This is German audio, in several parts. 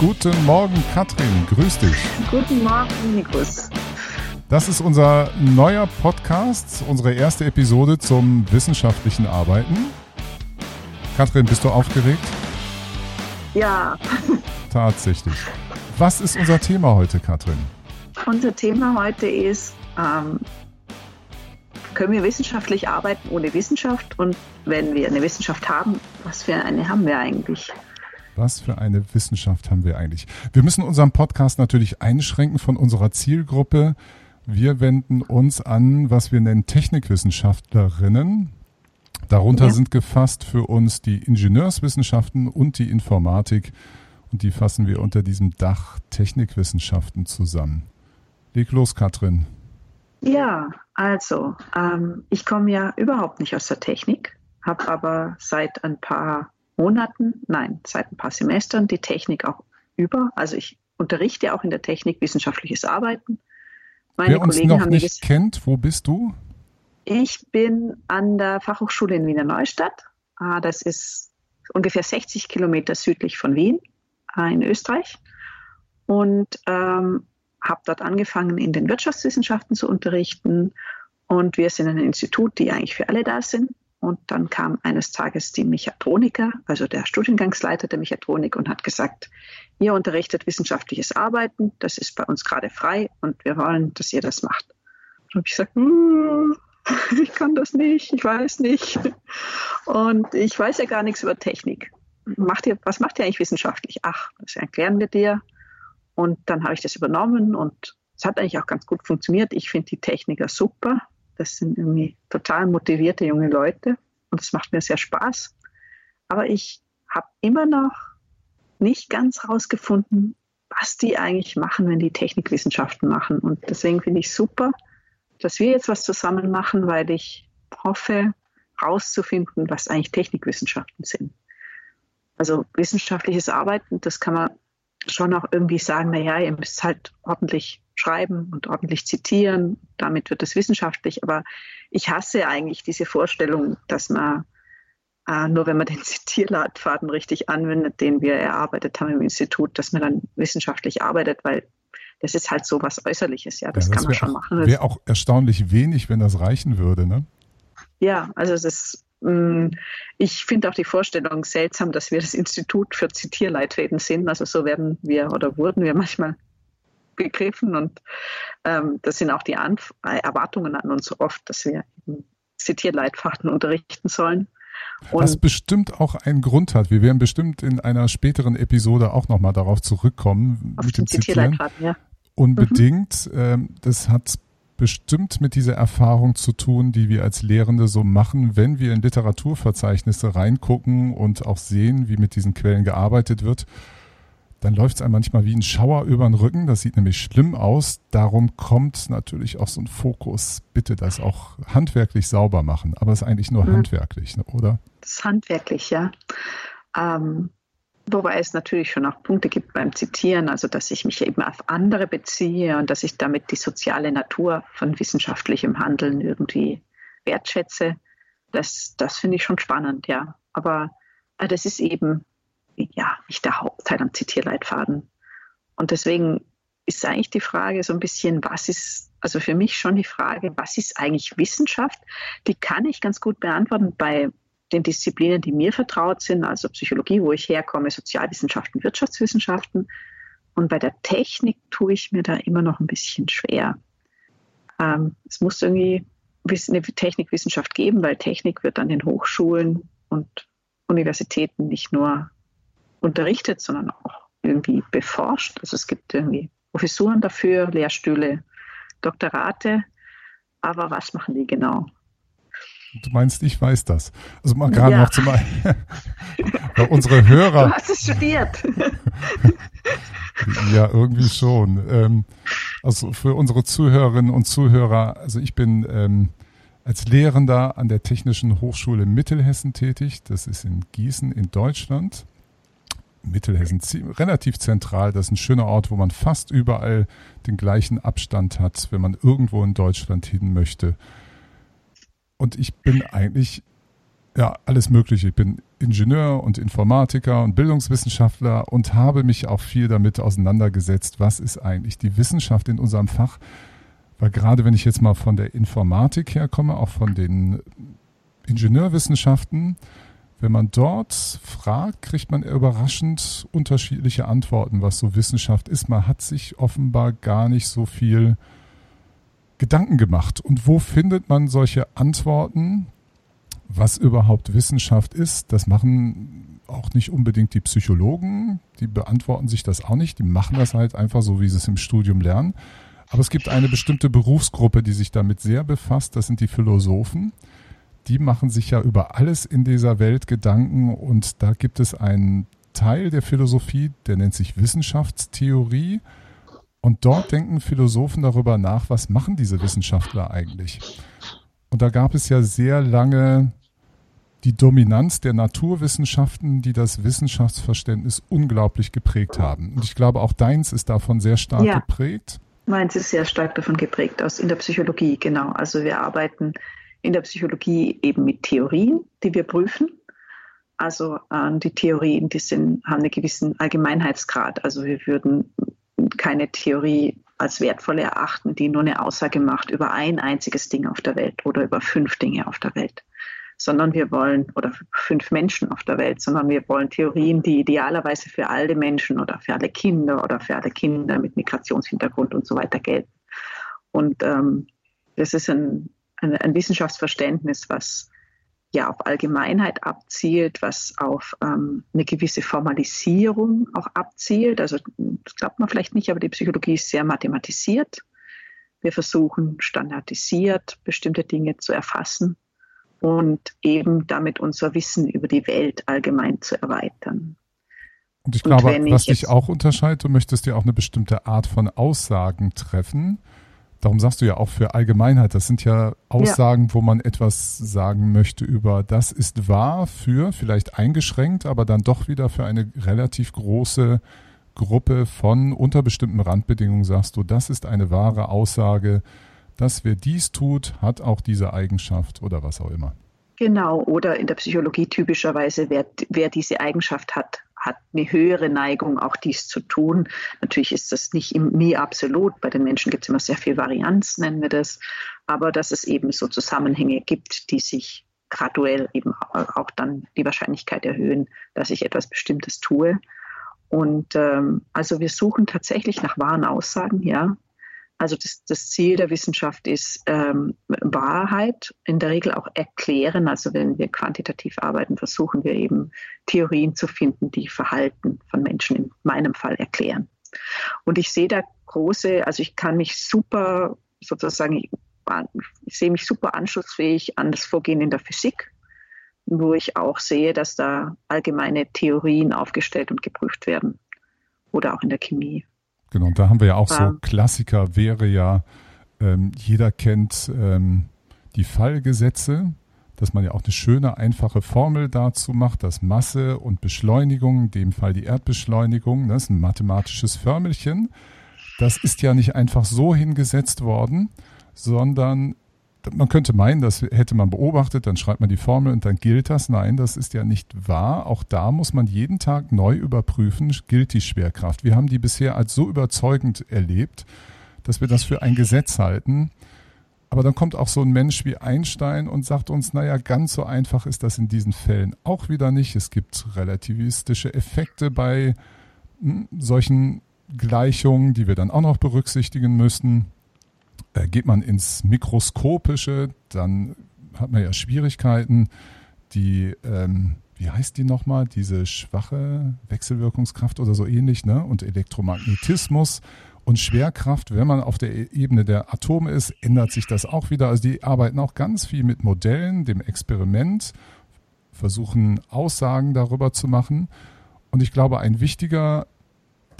Guten Morgen, Katrin. Grüß dich. Guten Morgen, Nikus. Das ist unser neuer Podcast, unsere erste Episode zum wissenschaftlichen Arbeiten. Katrin, bist du aufgeregt? Ja. Tatsächlich. Was ist unser Thema heute, Katrin? Unser Thema heute ist, ähm, können wir wissenschaftlich arbeiten ohne Wissenschaft? Und wenn wir eine Wissenschaft haben, was für eine haben wir eigentlich? Was für eine Wissenschaft haben wir eigentlich? Wir müssen unseren Podcast natürlich einschränken von unserer Zielgruppe. Wir wenden uns an, was wir nennen Technikwissenschaftlerinnen. Darunter ja. sind gefasst für uns die Ingenieurswissenschaften und die Informatik. Und die fassen wir unter diesem Dach Technikwissenschaften zusammen. Leg los, Katrin. Ja, also ähm, ich komme ja überhaupt nicht aus der Technik, habe aber seit ein paar Monaten, nein, seit ein paar Semestern die Technik auch über. Also ich unterrichte auch in der Technik wissenschaftliches Arbeiten. Meine Wer Kollegen uns noch nicht kennt, wo bist du? Ich bin an der Fachhochschule in Wiener Neustadt. Ah, das ist ungefähr 60 Kilometer südlich von Wien äh, in Österreich. Und ähm, habe dort angefangen, in den Wirtschaftswissenschaften zu unterrichten. Und wir sind ein Institut, die eigentlich für alle da sind. Und dann kam eines Tages die Mechatroniker, also der Studiengangsleiter der Mechatronik, und hat gesagt, ihr unterrichtet wissenschaftliches Arbeiten, das ist bei uns gerade frei und wir wollen, dass ihr das macht. Und habe ich gesagt, hm, ich kann das nicht, ich weiß nicht. Und ich weiß ja gar nichts über Technik. Macht ihr, was macht ihr eigentlich wissenschaftlich? Ach, das erklären wir dir. Und dann habe ich das übernommen und es hat eigentlich auch ganz gut funktioniert. Ich finde die Techniker super. Das sind irgendwie total motivierte junge Leute und es macht mir sehr Spaß. Aber ich habe immer noch nicht ganz herausgefunden, was die eigentlich machen, wenn die Technikwissenschaften machen. Und deswegen finde ich super, dass wir jetzt was zusammen machen, weil ich hoffe, herauszufinden, was eigentlich Technikwissenschaften sind. Also wissenschaftliches Arbeiten, das kann man schon auch irgendwie sagen, naja, ihr müsst halt ordentlich schreiben und ordentlich zitieren. Damit wird es wissenschaftlich. Aber ich hasse eigentlich diese Vorstellung, dass man äh, nur wenn man den Zitierleitfaden richtig anwendet, den wir erarbeitet haben im Institut, dass man dann wissenschaftlich arbeitet, weil das ist halt so was Äußerliches. Ja, das, ja, das kann man schon machen. Wäre auch erstaunlich wenig, wenn das reichen würde, ne? Ja, also es ist mm, ich finde auch die Vorstellung seltsam, dass wir das Institut für Zitierleitfäden sind. Also so werden wir oder wurden wir manchmal gegriffen. Und ähm, das sind auch die Anf Erwartungen an uns oft, dass wir Zitierleitfaden unterrichten sollen. Und Was bestimmt auch einen Grund hat. Wir werden bestimmt in einer späteren Episode auch nochmal darauf zurückkommen auf mit dem Zitieren. Ja. Unbedingt. Mhm. Das hat bestimmt mit dieser Erfahrung zu tun, die wir als Lehrende so machen, wenn wir in Literaturverzeichnisse reingucken und auch sehen, wie mit diesen Quellen gearbeitet wird dann läuft es einem manchmal wie ein Schauer über den Rücken. Das sieht nämlich schlimm aus. Darum kommt natürlich auch so ein Fokus. Bitte das auch handwerklich sauber machen. Aber es ist eigentlich nur mhm. handwerklich, ne, oder? Das ist handwerklich, ja. Ähm, wobei es natürlich schon auch Punkte gibt beim Zitieren, also dass ich mich eben auf andere beziehe und dass ich damit die soziale Natur von wissenschaftlichem Handeln irgendwie wertschätze. Das, das finde ich schon spannend, ja. Aber äh, das ist eben ja, nicht der Hauptteil am Zitierleitfaden. Und deswegen ist eigentlich die Frage so ein bisschen, was ist, also für mich schon die Frage, was ist eigentlich Wissenschaft? Die kann ich ganz gut beantworten bei den Disziplinen, die mir vertraut sind, also Psychologie, wo ich herkomme, Sozialwissenschaften, Wirtschaftswissenschaften. Und bei der Technik tue ich mir da immer noch ein bisschen schwer. Ähm, es muss irgendwie eine Technikwissenschaft geben, weil Technik wird an den Hochschulen und Universitäten nicht nur unterrichtet, sondern auch irgendwie beforscht. Also es gibt irgendwie Professuren dafür, Lehrstühle, Doktorate. Aber was machen die genau? Du meinst, ich weiß das. Also mal gerade ja. noch zum unsere Hörer. Du hast es studiert. ja, irgendwie schon. Ähm, also für unsere Zuhörerinnen und Zuhörer, also ich bin ähm, als Lehrender an der Technischen Hochschule Mittelhessen tätig. Das ist in Gießen in Deutschland. Mittelhessen relativ zentral. Das ist ein schöner Ort, wo man fast überall den gleichen Abstand hat, wenn man irgendwo in Deutschland hin möchte. Und ich bin eigentlich ja, alles Mögliche. Ich bin Ingenieur und Informatiker und Bildungswissenschaftler und habe mich auch viel damit auseinandergesetzt, was ist eigentlich die Wissenschaft in unserem Fach. Weil gerade wenn ich jetzt mal von der Informatik herkomme, auch von den Ingenieurwissenschaften, wenn man dort fragt, kriegt man überraschend unterschiedliche Antworten, was so Wissenschaft ist. Man hat sich offenbar gar nicht so viel Gedanken gemacht. Und wo findet man solche Antworten? was überhaupt Wissenschaft ist. Das machen auch nicht unbedingt die Psychologen. Die beantworten sich das auch nicht. Die machen das halt einfach so, wie sie es im Studium lernen. Aber es gibt eine bestimmte Berufsgruppe, die sich damit sehr befasst. Das sind die Philosophen. Die machen sich ja über alles in dieser Welt Gedanken und da gibt es einen Teil der Philosophie, der nennt sich Wissenschaftstheorie. Und dort denken Philosophen darüber nach, was machen diese Wissenschaftler eigentlich? Und da gab es ja sehr lange die Dominanz der Naturwissenschaften, die das Wissenschaftsverständnis unglaublich geprägt haben. Und ich glaube, auch deins ist davon sehr stark ja. geprägt. Meins ist sehr stark davon geprägt, aus in der Psychologie, genau. Also wir arbeiten in der Psychologie eben mit Theorien, die wir prüfen. Also äh, die Theorien, die sind, haben einen gewissen Allgemeinheitsgrad. Also wir würden keine Theorie als wertvoll erachten, die nur eine Aussage macht über ein einziges Ding auf der Welt oder über fünf Dinge auf der Welt sondern wir wollen, oder fünf Menschen auf der Welt, sondern wir wollen Theorien, die idealerweise für alle Menschen oder für alle Kinder oder für alle Kinder mit Migrationshintergrund und so weiter gelten. Und ähm, das ist ein, ein, ein, Wissenschaftsverständnis, was ja auf Allgemeinheit abzielt, was auf ähm, eine gewisse Formalisierung auch abzielt. Also das glaubt man vielleicht nicht, aber die Psychologie ist sehr mathematisiert. Wir versuchen standardisiert bestimmte Dinge zu erfassen und eben damit unser Wissen über die Welt allgemein zu erweitern. Und ich glaube, und was dich auch unterscheidet, du möchtest ja auch eine bestimmte Art von Aussagen treffen. Darum sagst du ja auch für Allgemeinheit, das sind ja Aussagen, ja. wo man etwas sagen möchte über, das ist wahr für, vielleicht eingeschränkt, aber dann doch wieder für eine relativ große Gruppe von unter bestimmten Randbedingungen sagst du, das ist eine wahre Aussage, dass wer dies tut, hat auch diese Eigenschaft oder was auch immer. Genau, oder in der Psychologie typischerweise, wer, wer diese Eigenschaft hat, hat eine höhere Neigung, auch dies zu tun. Natürlich ist das nicht nie absolut. Bei den Menschen gibt es immer sehr viel Varianz, nennen wir das. Aber dass es eben so Zusammenhänge gibt, die sich graduell eben auch dann die Wahrscheinlichkeit erhöhen, dass ich etwas Bestimmtes tue. Und ähm, also wir suchen tatsächlich nach wahren Aussagen, ja. Also das, das Ziel der Wissenschaft ist ähm, Wahrheit, in der Regel auch erklären. Also wenn wir quantitativ arbeiten, versuchen wir eben Theorien zu finden, die Verhalten von Menschen in meinem Fall erklären. Und ich sehe da große, also ich kann mich super sozusagen, ich sehe mich super anschlussfähig an das Vorgehen in der Physik, wo ich auch sehe, dass da allgemeine Theorien aufgestellt und geprüft werden. Oder auch in der Chemie. Genau, da haben wir ja auch ja. so Klassiker, wäre ja, ähm, jeder kennt ähm, die Fallgesetze, dass man ja auch eine schöne, einfache Formel dazu macht, dass Masse und Beschleunigung, in dem Fall die Erdbeschleunigung, das ist ein mathematisches Förmelchen. Das ist ja nicht einfach so hingesetzt worden, sondern man könnte meinen, das hätte man beobachtet, dann schreibt man die Formel und dann gilt das. Nein, das ist ja nicht wahr. Auch da muss man jeden Tag neu überprüfen, gilt die Schwerkraft. Wir haben die bisher als so überzeugend erlebt, dass wir das für ein Gesetz halten. Aber dann kommt auch so ein Mensch wie Einstein und sagt uns, naja, ganz so einfach ist das in diesen Fällen auch wieder nicht. Es gibt relativistische Effekte bei hm, solchen Gleichungen, die wir dann auch noch berücksichtigen müssen. Äh, geht man ins Mikroskopische, dann hat man ja Schwierigkeiten, die, ähm, wie heißt die nochmal, diese schwache Wechselwirkungskraft oder so ähnlich, ne? Und Elektromagnetismus und Schwerkraft, wenn man auf der Ebene der Atome ist, ändert sich das auch wieder. Also die arbeiten auch ganz viel mit Modellen, dem Experiment, versuchen Aussagen darüber zu machen. Und ich glaube, ein wichtiger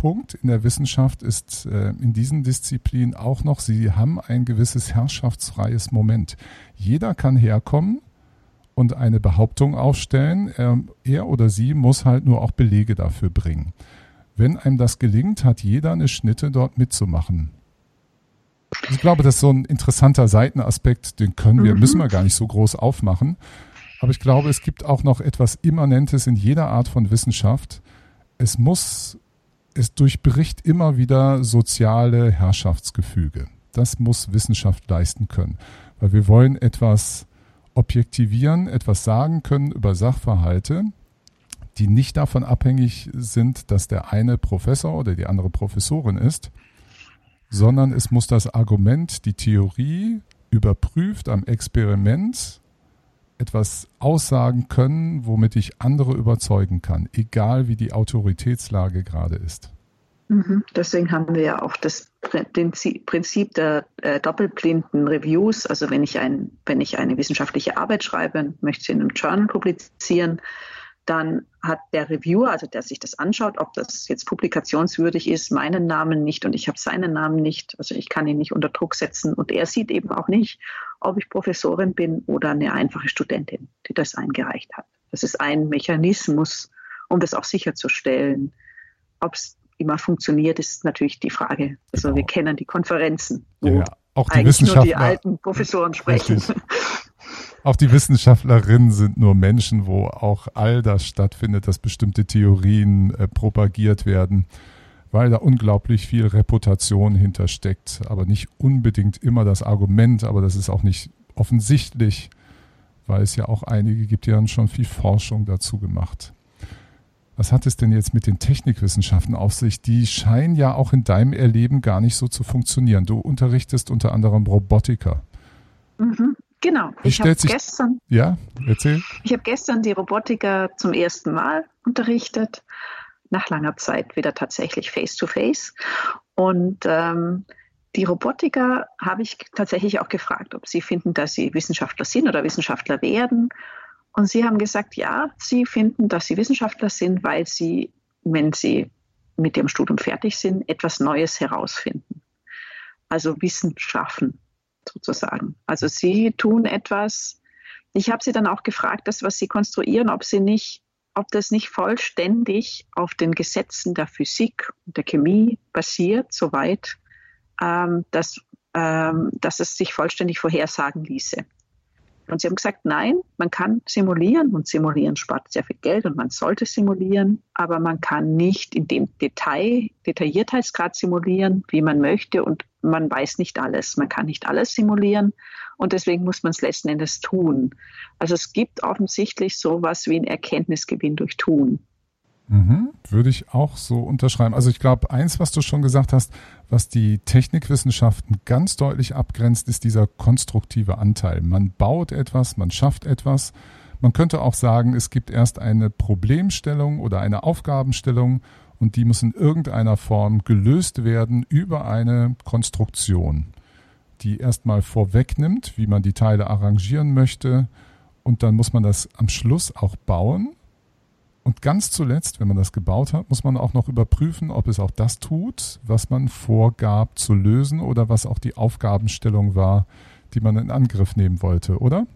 Punkt in der Wissenschaft ist äh, in diesen Disziplinen auch noch, sie haben ein gewisses herrschaftsfreies Moment. Jeder kann herkommen und eine Behauptung aufstellen. Er, er oder sie muss halt nur auch Belege dafür bringen. Wenn einem das gelingt, hat jeder eine Schnitte dort mitzumachen. Ich glaube, das ist so ein interessanter Seitenaspekt, den können wir, mhm. müssen wir gar nicht so groß aufmachen. Aber ich glaube, es gibt auch noch etwas Immanentes in jeder Art von Wissenschaft. Es muss, es durchbricht immer wieder soziale Herrschaftsgefüge. Das muss Wissenschaft leisten können. Weil wir wollen etwas objektivieren, etwas sagen können über Sachverhalte, die nicht davon abhängig sind, dass der eine Professor oder die andere Professorin ist, sondern es muss das Argument, die Theorie überprüft am Experiment etwas aussagen können, womit ich andere überzeugen kann, egal wie die Autoritätslage gerade ist. Mhm. Deswegen haben wir ja auch das Prinzip der äh, doppelblinden Reviews. Also wenn ich, ein, wenn ich eine wissenschaftliche Arbeit schreibe, möchte sie in einem Journal publizieren, dann hat der Reviewer, also der sich das anschaut, ob das jetzt publikationswürdig ist, meinen Namen nicht und ich habe seinen Namen nicht. Also ich kann ihn nicht unter Druck setzen und er sieht eben auch nicht, ob ich Professorin bin oder eine einfache Studentin, die das eingereicht hat. Das ist ein Mechanismus, um das auch sicherzustellen. Ob es immer funktioniert, ist natürlich die Frage. Also genau. wir kennen die Konferenzen, wo ja, auch die eigentlich nur die alten Professoren sprechen. Richtig. Auch die Wissenschaftlerinnen sind nur Menschen, wo auch all das stattfindet, dass bestimmte Theorien äh, propagiert werden, weil da unglaublich viel Reputation hintersteckt, aber nicht unbedingt immer das Argument, aber das ist auch nicht offensichtlich, weil es ja auch einige gibt, die haben schon viel Forschung dazu gemacht. Was hat es denn jetzt mit den Technikwissenschaften auf sich? Die scheinen ja auch in deinem Erleben gar nicht so zu funktionieren. Du unterrichtest unter anderem Robotiker. Mhm. Genau. Wie ich habe gestern. Ja, erzähl. Ich habe gestern die Robotiker zum ersten Mal unterrichtet, nach langer Zeit wieder tatsächlich face to face. Und ähm, die Robotiker habe ich tatsächlich auch gefragt, ob sie finden, dass sie Wissenschaftler sind oder Wissenschaftler werden. Und sie haben gesagt, ja, sie finden, dass sie Wissenschaftler sind, weil sie, wenn sie mit ihrem Studium fertig sind, etwas Neues herausfinden. Also Wissen schaffen sozusagen. Also sie tun etwas. Ich habe sie dann auch gefragt, das, was sie konstruieren, ob sie nicht, ob das nicht vollständig auf den Gesetzen der Physik und der Chemie basiert, soweit, ähm, dass, ähm, dass es sich vollständig vorhersagen ließe. Und sie haben gesagt, nein, man kann simulieren und simulieren spart sehr viel Geld und man sollte simulieren, aber man kann nicht in dem Detail, Detailliertheitsgrad simulieren, wie man möchte und man weiß nicht alles. Man kann nicht alles simulieren und deswegen muss man es letzten Endes tun. Also es gibt offensichtlich sowas wie ein Erkenntnisgewinn durch Tun. Mhm, würde ich auch so unterschreiben. Also ich glaube, eins, was du schon gesagt hast, was die Technikwissenschaften ganz deutlich abgrenzt, ist dieser konstruktive Anteil. Man baut etwas, man schafft etwas. Man könnte auch sagen, es gibt erst eine Problemstellung oder eine Aufgabenstellung und die muss in irgendeiner Form gelöst werden über eine Konstruktion, die erstmal vorwegnimmt, wie man die Teile arrangieren möchte und dann muss man das am Schluss auch bauen und ganz zuletzt, wenn man das gebaut hat, muss man auch noch überprüfen, ob es auch das tut, was man vorgab zu lösen oder was auch die Aufgabenstellung war, die man in Angriff nehmen wollte, oder?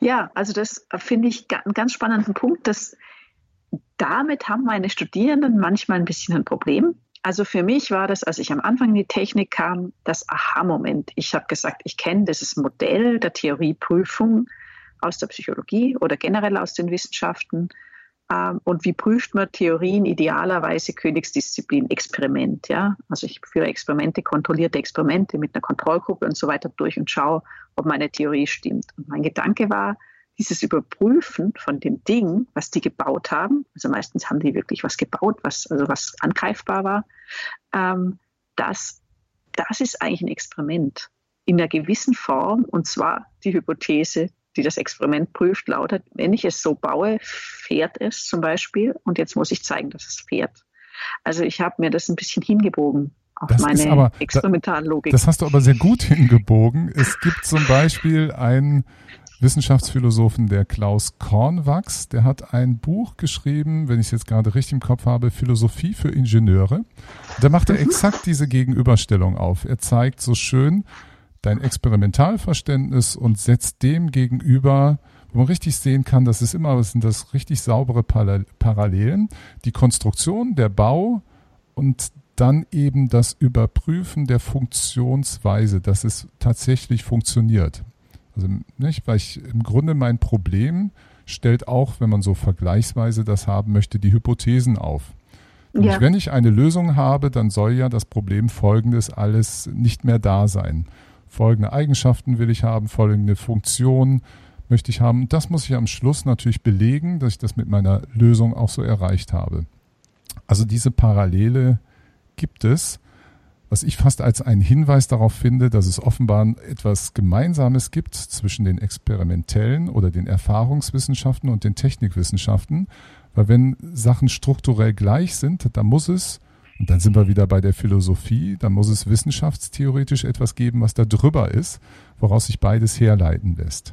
Ja, also das finde ich einen ganz spannenden Punkt. Dass damit haben meine Studierenden manchmal ein bisschen ein Problem. Also für mich war das, als ich am Anfang in die Technik kam, das Aha-Moment. Ich habe gesagt, ich kenne dieses Modell der Theorieprüfung aus der Psychologie oder generell aus den Wissenschaften und wie prüft man Theorien idealerweise Königsdisziplin, Experiment, ja? Also ich führe Experimente, kontrollierte Experimente mit einer Kontrollgruppe und so weiter durch und schaue, ob meine Theorie stimmt. Und mein Gedanke war, dieses Überprüfen von dem Ding, was die gebaut haben, also meistens haben die wirklich was gebaut, was, also was angreifbar war, ähm, das, das ist eigentlich ein Experiment in einer gewissen Form, und zwar die Hypothese, die das Experiment prüft, lautet, wenn ich es so baue, fährt es zum Beispiel und jetzt muss ich zeigen, dass es fährt. Also ich habe mir das ein bisschen hingebogen auf das meine aber, Experimentallogik. Das hast du aber sehr gut hingebogen. Es gibt zum Beispiel einen Wissenschaftsphilosophen, der Klaus Kornwachs, der hat ein Buch geschrieben, wenn ich es jetzt gerade richtig im Kopf habe, Philosophie für Ingenieure. Da macht er mhm. exakt diese Gegenüberstellung auf. Er zeigt so schön, dein Experimentalverständnis und setzt dem gegenüber, wo man richtig sehen kann, dass es immer sind das richtig saubere Parallelen, die Konstruktion, der Bau und dann eben das Überprüfen der Funktionsweise, dass es tatsächlich funktioniert. Also nicht, weil ich im Grunde mein Problem stellt auch, wenn man so vergleichsweise das haben möchte, die Hypothesen auf. Ja. wenn ich eine Lösung habe, dann soll ja das Problem folgendes alles nicht mehr da sein. Folgende Eigenschaften will ich haben, folgende Funktion möchte ich haben. Das muss ich am Schluss natürlich belegen, dass ich das mit meiner Lösung auch so erreicht habe. Also diese Parallele gibt es was ich fast als einen Hinweis darauf finde, dass es offenbar etwas Gemeinsames gibt zwischen den experimentellen oder den Erfahrungswissenschaften und den Technikwissenschaften. Weil wenn Sachen strukturell gleich sind, dann muss es, und dann sind wir wieder bei der Philosophie, dann muss es wissenschaftstheoretisch etwas geben, was da drüber ist, woraus sich beides herleiten lässt.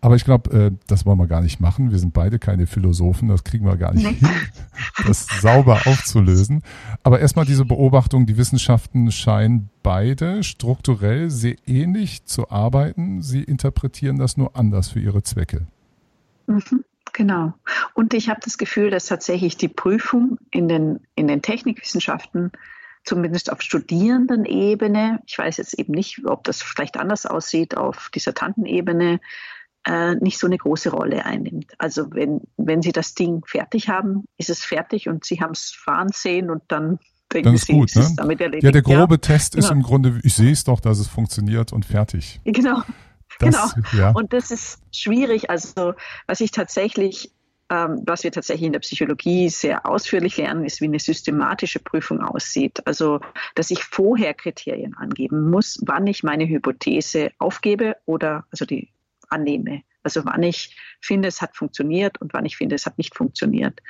Aber ich glaube, äh, das wollen wir gar nicht machen. Wir sind beide keine Philosophen, das kriegen wir gar nicht hin, das sauber aufzulösen. Aber erstmal diese Beobachtung, die Wissenschaften scheinen beide strukturell sehr ähnlich zu arbeiten. Sie interpretieren das nur anders für ihre Zwecke. Mhm, genau. Und ich habe das Gefühl, dass tatsächlich die Prüfung in den, in den Technikwissenschaften zumindest auf Studierendenebene, ich weiß jetzt eben nicht, ob das vielleicht anders aussieht auf Dissertantenebene, äh, nicht so eine große Rolle einnimmt. Also wenn, wenn Sie das Ding fertig haben, ist es fertig und Sie haben es fahren sehen und dann denken dann ist Sie, gut, ne? damit erledigt. Ja, der grobe ja, Test ist genau. im Grunde, ich sehe es doch, dass es funktioniert und fertig. Genau. Das, genau. Ja. Und das ist schwierig. Also was ich tatsächlich ähm, was wir tatsächlich in der Psychologie sehr ausführlich lernen, ist, wie eine systematische Prüfung aussieht. Also, dass ich vorher Kriterien angeben muss, wann ich meine Hypothese aufgebe oder also die annehme. Also wann ich finde, es hat funktioniert und wann ich finde, es hat nicht funktioniert.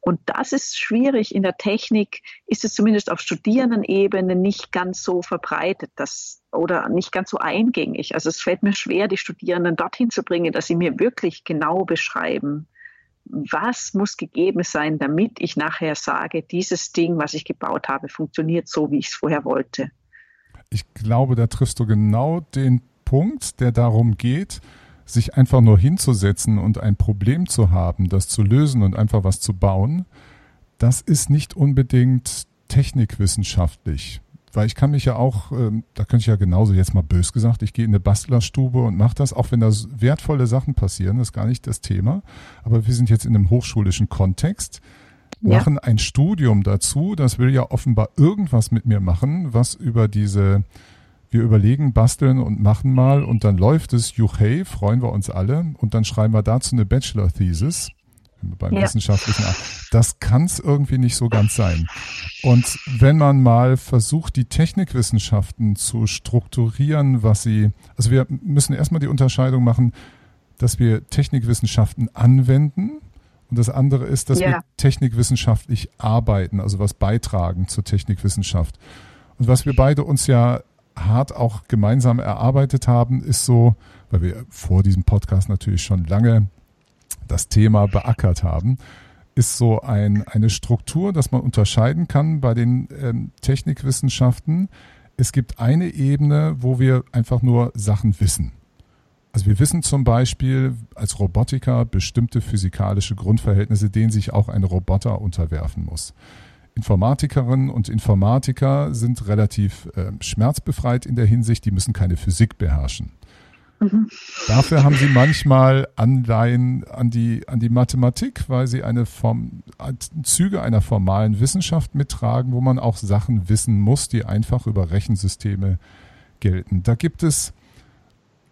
Und das ist schwierig. In der Technik ist es zumindest auf Studierendenebene nicht ganz so verbreitet dass, oder nicht ganz so eingängig. Also es fällt mir schwer, die Studierenden dorthin zu bringen, dass sie mir wirklich genau beschreiben, was muss gegeben sein, damit ich nachher sage, dieses Ding, was ich gebaut habe, funktioniert so, wie ich es vorher wollte. Ich glaube, da triffst du genau den Punkt, der darum geht, sich einfach nur hinzusetzen und ein Problem zu haben, das zu lösen und einfach was zu bauen, das ist nicht unbedingt technikwissenschaftlich. Weil ich kann mich ja auch, ähm, da könnte ich ja genauso jetzt mal bös gesagt, ich gehe in eine Bastlerstube und mache das, auch wenn da wertvolle Sachen passieren, das ist gar nicht das Thema. Aber wir sind jetzt in einem hochschulischen Kontext, machen ja. ein Studium dazu, das will ja offenbar irgendwas mit mir machen, was über diese wir überlegen, basteln und machen mal und dann läuft es, juchei, freuen wir uns alle und dann schreiben wir dazu eine Bachelor-Thesis beim ja. wissenschaftlichen. Das kann es irgendwie nicht so ganz sein. Und wenn man mal versucht, die Technikwissenschaften zu strukturieren, was sie, also wir müssen erstmal die Unterscheidung machen, dass wir Technikwissenschaften anwenden und das andere ist, dass ja. wir technikwissenschaftlich arbeiten, also was beitragen zur Technikwissenschaft. Und was wir beide uns ja hart auch gemeinsam erarbeitet haben, ist so, weil wir vor diesem Podcast natürlich schon lange das Thema beackert haben, ist so ein, eine Struktur, dass man unterscheiden kann bei den ähm, Technikwissenschaften. Es gibt eine Ebene, wo wir einfach nur Sachen wissen. Also wir wissen zum Beispiel als Robotiker bestimmte physikalische Grundverhältnisse, denen sich auch ein Roboter unterwerfen muss. Informatikerinnen und Informatiker sind relativ äh, schmerzbefreit in der Hinsicht, die müssen keine Physik beherrschen. Mhm. Dafür haben sie manchmal Anleihen an die, an die Mathematik, weil sie eine Form, Züge einer formalen Wissenschaft mittragen, wo man auch Sachen wissen muss, die einfach über Rechensysteme gelten. Da gibt es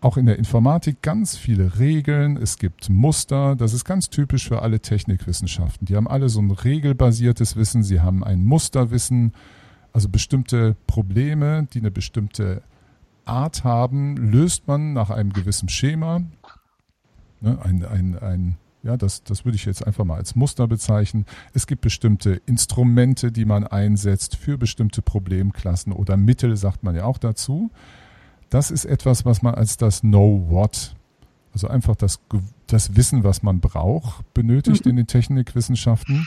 auch in der Informatik ganz viele Regeln, es gibt Muster, das ist ganz typisch für alle Technikwissenschaften. Die haben alle so ein regelbasiertes Wissen, sie haben ein Musterwissen, also bestimmte Probleme, die eine bestimmte Art haben, löst man nach einem gewissen Schema. Ne, ein, ein, ein, ja, das, das würde ich jetzt einfach mal als Muster bezeichnen. Es gibt bestimmte Instrumente, die man einsetzt für bestimmte Problemklassen oder Mittel, sagt man ja auch dazu. Das ist etwas, was man als das Know What, also einfach das, das Wissen, was man braucht, benötigt mhm. in den Technikwissenschaften.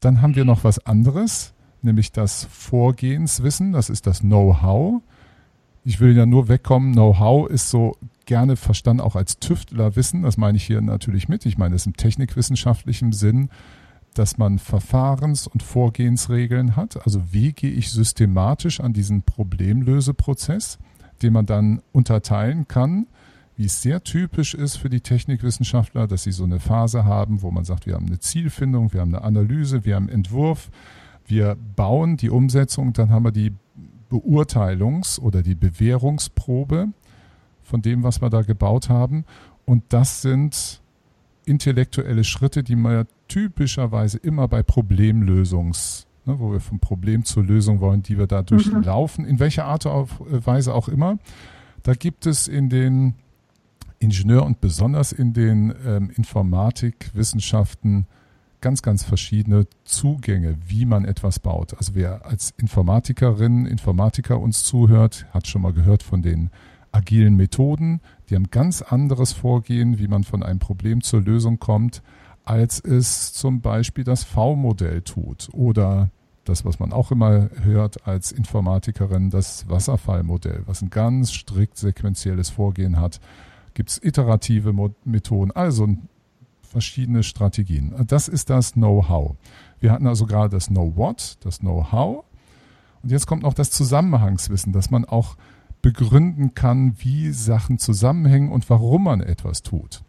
Dann haben wir noch was anderes, nämlich das Vorgehenswissen, das ist das Know-how. Ich will ja nur wegkommen, Know-how ist so gerne verstanden auch als Tüftlerwissen, das meine ich hier natürlich mit. Ich meine es im technikwissenschaftlichen Sinn, dass man Verfahrens- und Vorgehensregeln hat. Also wie gehe ich systematisch an diesen Problemlöseprozess? Den man dann unterteilen kann wie es sehr typisch ist für die Technikwissenschaftler, dass sie so eine Phase haben, wo man sagt, wir haben eine Zielfindung, wir haben eine Analyse, wir haben einen Entwurf, wir bauen die Umsetzung, dann haben wir die Beurteilungs- oder die Bewährungsprobe von dem, was wir da gebaut haben. Und das sind intellektuelle Schritte, die man ja typischerweise immer bei Problemlösungs, ne, wo wir vom Problem zur Lösung wollen, die wir da mhm. durchlaufen, in welcher Art und Weise auch immer. Da gibt es in den Ingenieur- und besonders in den ähm, Informatikwissenschaften ganz, ganz verschiedene Zugänge, wie man etwas baut. Also wer als Informatikerin, Informatiker uns zuhört, hat schon mal gehört von den agilen Methoden. Die haben ganz anderes Vorgehen, wie man von einem Problem zur Lösung kommt, als es zum Beispiel das V-Modell tut oder das, was man auch immer hört als Informatikerin, das Wasserfallmodell, was ein ganz strikt sequenzielles Vorgehen hat. Gibt es iterative Methoden, also verschiedene Strategien. Das ist das Know-how. Wir hatten also gerade das Know-what, das Know-how. Und jetzt kommt noch das Zusammenhangswissen, dass man auch begründen kann, wie Sachen zusammenhängen und warum man etwas tut.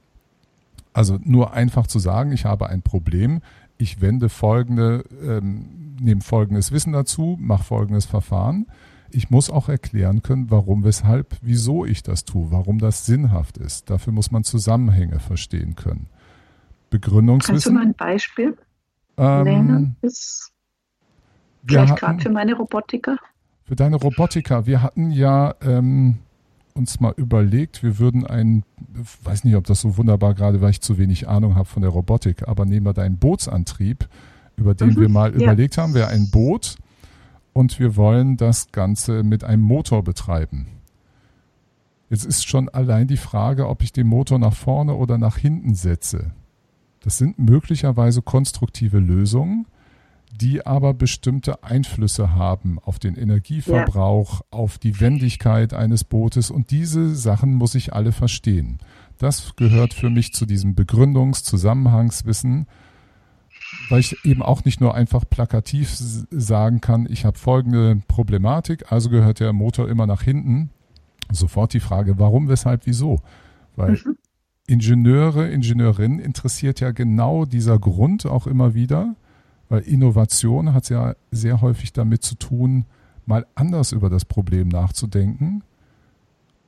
Also nur einfach zu sagen, ich habe ein Problem, ich wende folgende, ähm, nehme folgendes Wissen dazu, mache folgendes Verfahren. Ich muss auch erklären können, warum, weshalb, wieso ich das tue, warum das sinnhaft ist. Dafür muss man Zusammenhänge verstehen können. Begründungswissen. Kannst du mal ein Beispiel ähm, nennen? Vielleicht gerade für meine Robotiker? Für deine Robotiker. Wir hatten ja ähm, uns mal überlegt, wir würden ein, weiß nicht, ob das so wunderbar gerade, weil ich zu wenig Ahnung habe von der Robotik, aber nehmen wir deinen Bootsantrieb, über den mhm, wir mal ja. überlegt haben, wäre ein Boot und wir wollen das Ganze mit einem Motor betreiben. Jetzt ist schon allein die Frage, ob ich den Motor nach vorne oder nach hinten setze. Das sind möglicherweise konstruktive Lösungen, die aber bestimmte Einflüsse haben auf den Energieverbrauch, ja. auf die Wendigkeit eines Bootes und diese Sachen muss ich alle verstehen. Das gehört für mich zu diesem Begründungs-, Zusammenhangswissen, weil ich eben auch nicht nur einfach plakativ sagen kann, ich habe folgende Problematik, also gehört der Motor immer nach hinten. Sofort die Frage, warum, weshalb, wieso? Weil mhm. Ingenieure, Ingenieurinnen interessiert ja genau dieser Grund auch immer wieder weil Innovation hat ja sehr häufig damit zu tun, mal anders über das Problem nachzudenken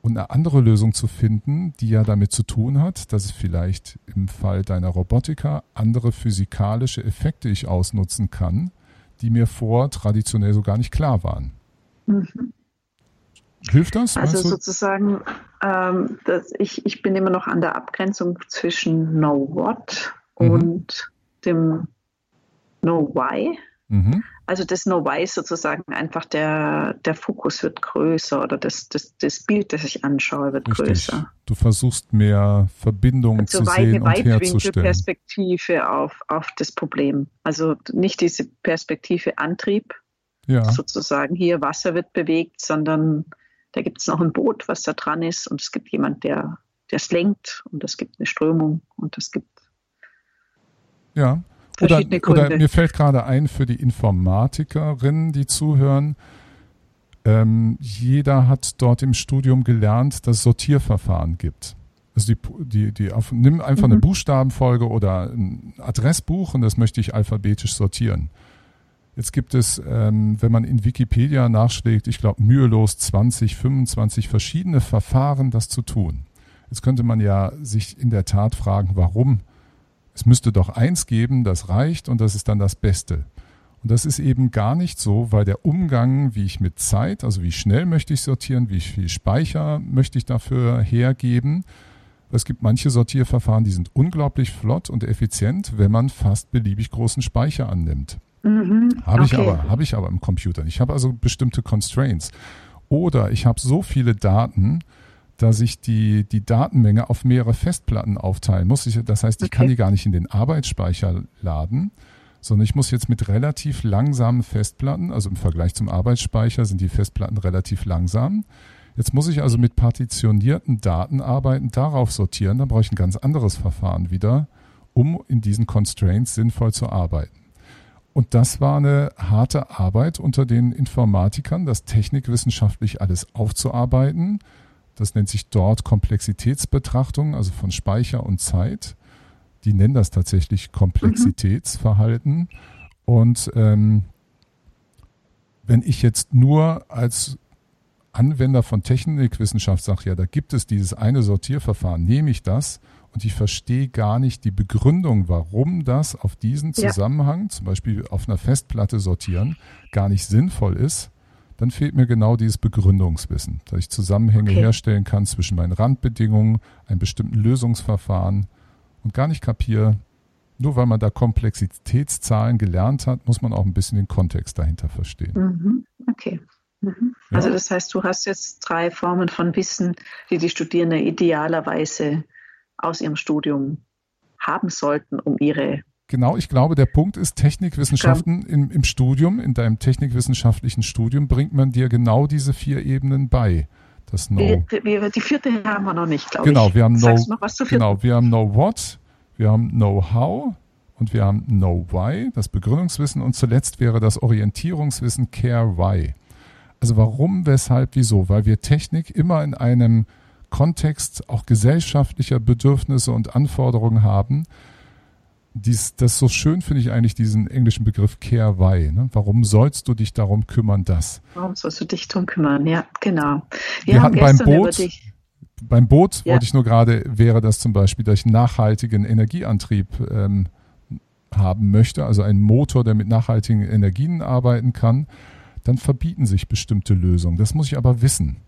und eine andere Lösung zu finden, die ja damit zu tun hat, dass es vielleicht im Fall deiner Robotika andere physikalische Effekte ich ausnutzen kann, die mir vor traditionell so gar nicht klar waren. Mhm. Hilft das? Also sozusagen, ähm, dass ich, ich bin immer noch an der Abgrenzung zwischen Know What mhm. und dem Know Why. Mhm. Also das Know Why ist sozusagen einfach der, der Fokus wird größer oder das, das, das Bild, das ich anschaue, wird Richtig. größer. Du versuchst mehr Verbindungen also zu sehen und herzustellen. Perspektive auf, auf das Problem. Also nicht diese Perspektive Antrieb, ja. sozusagen hier Wasser wird bewegt, sondern da gibt es noch ein Boot, was da dran ist und es gibt jemand, der es lenkt und es gibt eine Strömung und es gibt ja, oder, oder mir fällt gerade ein für die Informatikerinnen, die zuhören, ähm, jeder hat dort im Studium gelernt, dass es Sortierverfahren gibt. Also die, die, die auf, nimm einfach mhm. eine Buchstabenfolge oder ein Adressbuch und das möchte ich alphabetisch sortieren. Jetzt gibt es, ähm, wenn man in Wikipedia nachschlägt, ich glaube mühelos 20, 25 verschiedene Verfahren, das zu tun. Jetzt könnte man ja sich in der Tat fragen, warum es müsste doch eins geben, das reicht und das ist dann das Beste. Und das ist eben gar nicht so, weil der Umgang, wie ich mit Zeit, also wie schnell möchte ich sortieren, wie viel Speicher möchte ich dafür hergeben. Es gibt manche Sortierverfahren, die sind unglaublich flott und effizient, wenn man fast beliebig großen Speicher annimmt. Mhm, habe okay. ich aber, habe ich aber im Computer. Ich habe also bestimmte Constraints. Oder ich habe so viele Daten, dass ich die, die Datenmenge auf mehrere Festplatten aufteilen muss. Ich, das heißt, ich okay. kann die gar nicht in den Arbeitsspeicher laden, sondern ich muss jetzt mit relativ langsamen Festplatten, also im Vergleich zum Arbeitsspeicher sind die Festplatten relativ langsam. Jetzt muss ich also mit partitionierten Daten arbeiten, darauf sortieren, dann brauche ich ein ganz anderes Verfahren wieder, um in diesen Constraints sinnvoll zu arbeiten. Und das war eine harte Arbeit unter den Informatikern, das technikwissenschaftlich alles aufzuarbeiten Das nennt sich dort Komplexitätsbetrachtung, also von Speicher und Zeit. Die nennen das tatsächlich Komplexitätsverhalten. Mhm. Und ähm, wenn ich jetzt nur als Anwender von Technikwissenschaft sage, ja, da gibt es dieses eine Sortierverfahren, nehme ich das und ich verstehe gar nicht die Begründung, warum das auf diesen Zusammenhang, ja. zum Beispiel auf einer Festplatte sortieren, gar nicht sinnvoll ist, dann fehlt mir genau dieses Begründungswissen, dass ich Zusammenhänge okay. herstellen kann zwischen meinen Randbedingungen, einem bestimmten Lösungsverfahren und gar nicht kapiere, nur weil man da Komplexitätszahlen gelernt hat, muss man auch ein bisschen den Kontext dahinter verstehen. Mhm. Okay. Mhm. Ja. Also das heißt, du hast jetzt drei Formen von Wissen, die die Studierenden idealerweise aus ihrem Studium haben sollten, um ihre Genau, ich glaube, der Punkt ist, Technikwissenschaften im, im Studium, in deinem technikwissenschaftlichen Studium, bringt man dir genau diese vier Ebenen bei. Das no, die, die vierte haben wir noch nicht, glaube genau, ich. Wir haben no, genau, wir haben Know What, wir haben Know How und wir haben Know Why, das Begründungswissen und zuletzt wäre das Orientierungswissen Care Why. Also warum, weshalb, wieso? Weil wir Technik immer in einem Kontext auch gesellschaftlicher Bedürfnisse und Anforderungen haben. Dies, das so schön finde ich eigentlich diesen englischen Begriff Care Why. Ne? Warum sollst du dich darum kümmern, das? Warum sollst du dich darum kümmern? Ja, genau. Wir, wir hatten beim Boot, beim Boot ja. wollte ich nur gerade, wäre das zum Beispiel, dass ich einen nachhaltigen Energieantrieb ähm, haben möchte, also einen Motor, der mit nachhaltigen Energien arbeiten kann dann verbieten sich bestimmte Lösungen. Das muss ich aber wissen.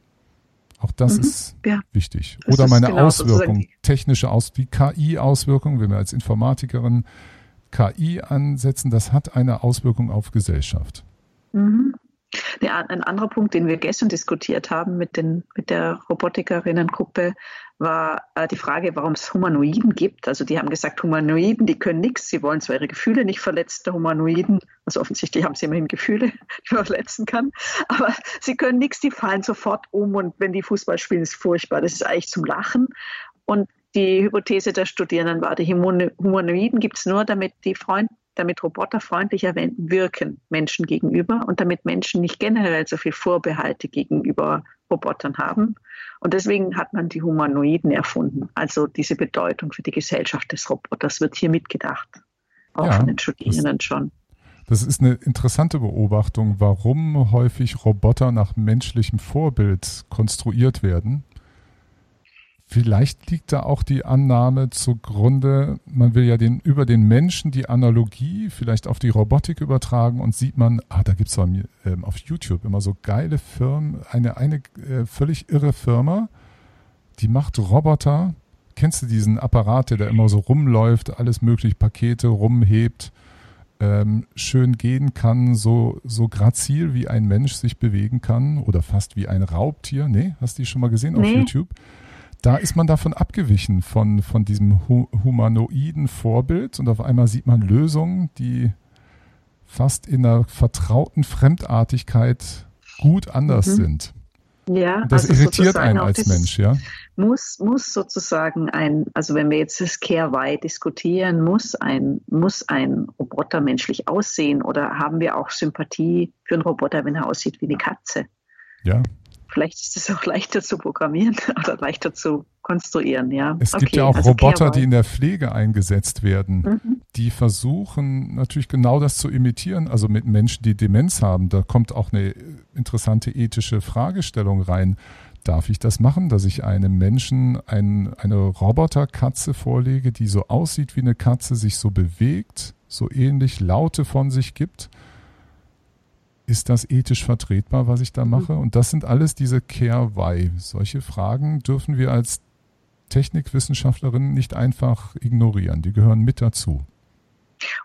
Auch das mhm, ist ja. wichtig. Das Oder meine genau Auswirkungen, technische Aus, wie KI-Auswirkungen, wenn wir als Informatikerin KI ansetzen, das hat eine Auswirkung auf Gesellschaft. Mhm. Ein anderer Punkt, den wir gestern diskutiert haben mit, den, mit der Robotikerinnengruppe, war äh, die Frage, warum es Humanoiden gibt. Also die haben gesagt, Humanoiden, die können nichts, sie wollen zwar ihre Gefühle nicht verletzen, Humanoiden, also offensichtlich haben sie immerhin Gefühle, die man verletzen kann, aber sie können nichts, die fallen sofort um und wenn die Fußball spielen, ist furchtbar. Das ist eigentlich zum Lachen. Und die Hypothese der Studierenden war, die Humanoiden gibt es nur, damit die Freund damit Roboter freundlicher wirken Menschen gegenüber und damit Menschen nicht generell so viel Vorbehalte gegenüber Robotern haben. Und deswegen hat man die Humanoiden erfunden. Also diese Bedeutung für die Gesellschaft des Roboters wird hier mitgedacht. Auch ja, von den Studierenden das, schon. Das ist eine interessante Beobachtung, warum häufig Roboter nach menschlichem Vorbild konstruiert werden. Vielleicht liegt da auch die Annahme zugrunde, man will ja den, über den Menschen die Analogie vielleicht auf die Robotik übertragen und sieht man, ah, da gibt es ähm, auf YouTube immer so geile Firmen, eine, eine äh, völlig irre Firma, die macht Roboter. Kennst du diesen Apparat, der da immer so rumläuft, alles mögliche Pakete rumhebt, ähm, schön gehen kann, so, so grazil wie ein Mensch sich bewegen kann oder fast wie ein Raubtier? Nee, hast du die schon mal gesehen nee. auf YouTube? Da ist man davon abgewichen, von, von diesem humanoiden Vorbild und auf einmal sieht man Lösungen, die fast in einer vertrauten Fremdartigkeit gut anders mhm. sind. Ja, das also irritiert einen als Mensch, ja. Muss, muss sozusagen ein, also wenn wir jetzt das Care Why diskutieren, muss ein, muss ein Roboter menschlich aussehen oder haben wir auch Sympathie für einen Roboter, wenn er aussieht wie eine Katze? Ja. Vielleicht ist es auch leichter zu programmieren oder leichter zu konstruieren, ja. Es okay, gibt ja auch also Roboter, die in der Pflege eingesetzt werden, mhm. die versuchen natürlich genau das zu imitieren, also mit Menschen, die Demenz haben. Da kommt auch eine interessante ethische Fragestellung rein. Darf ich das machen, dass ich einem Menschen ein, eine Roboterkatze vorlege, die so aussieht wie eine Katze, sich so bewegt, so ähnlich Laute von sich gibt? Ist das ethisch vertretbar, was ich da mhm. mache? Und das sind alles diese Care-Why. Solche Fragen dürfen wir als Technikwissenschaftlerin nicht einfach ignorieren. Die gehören mit dazu.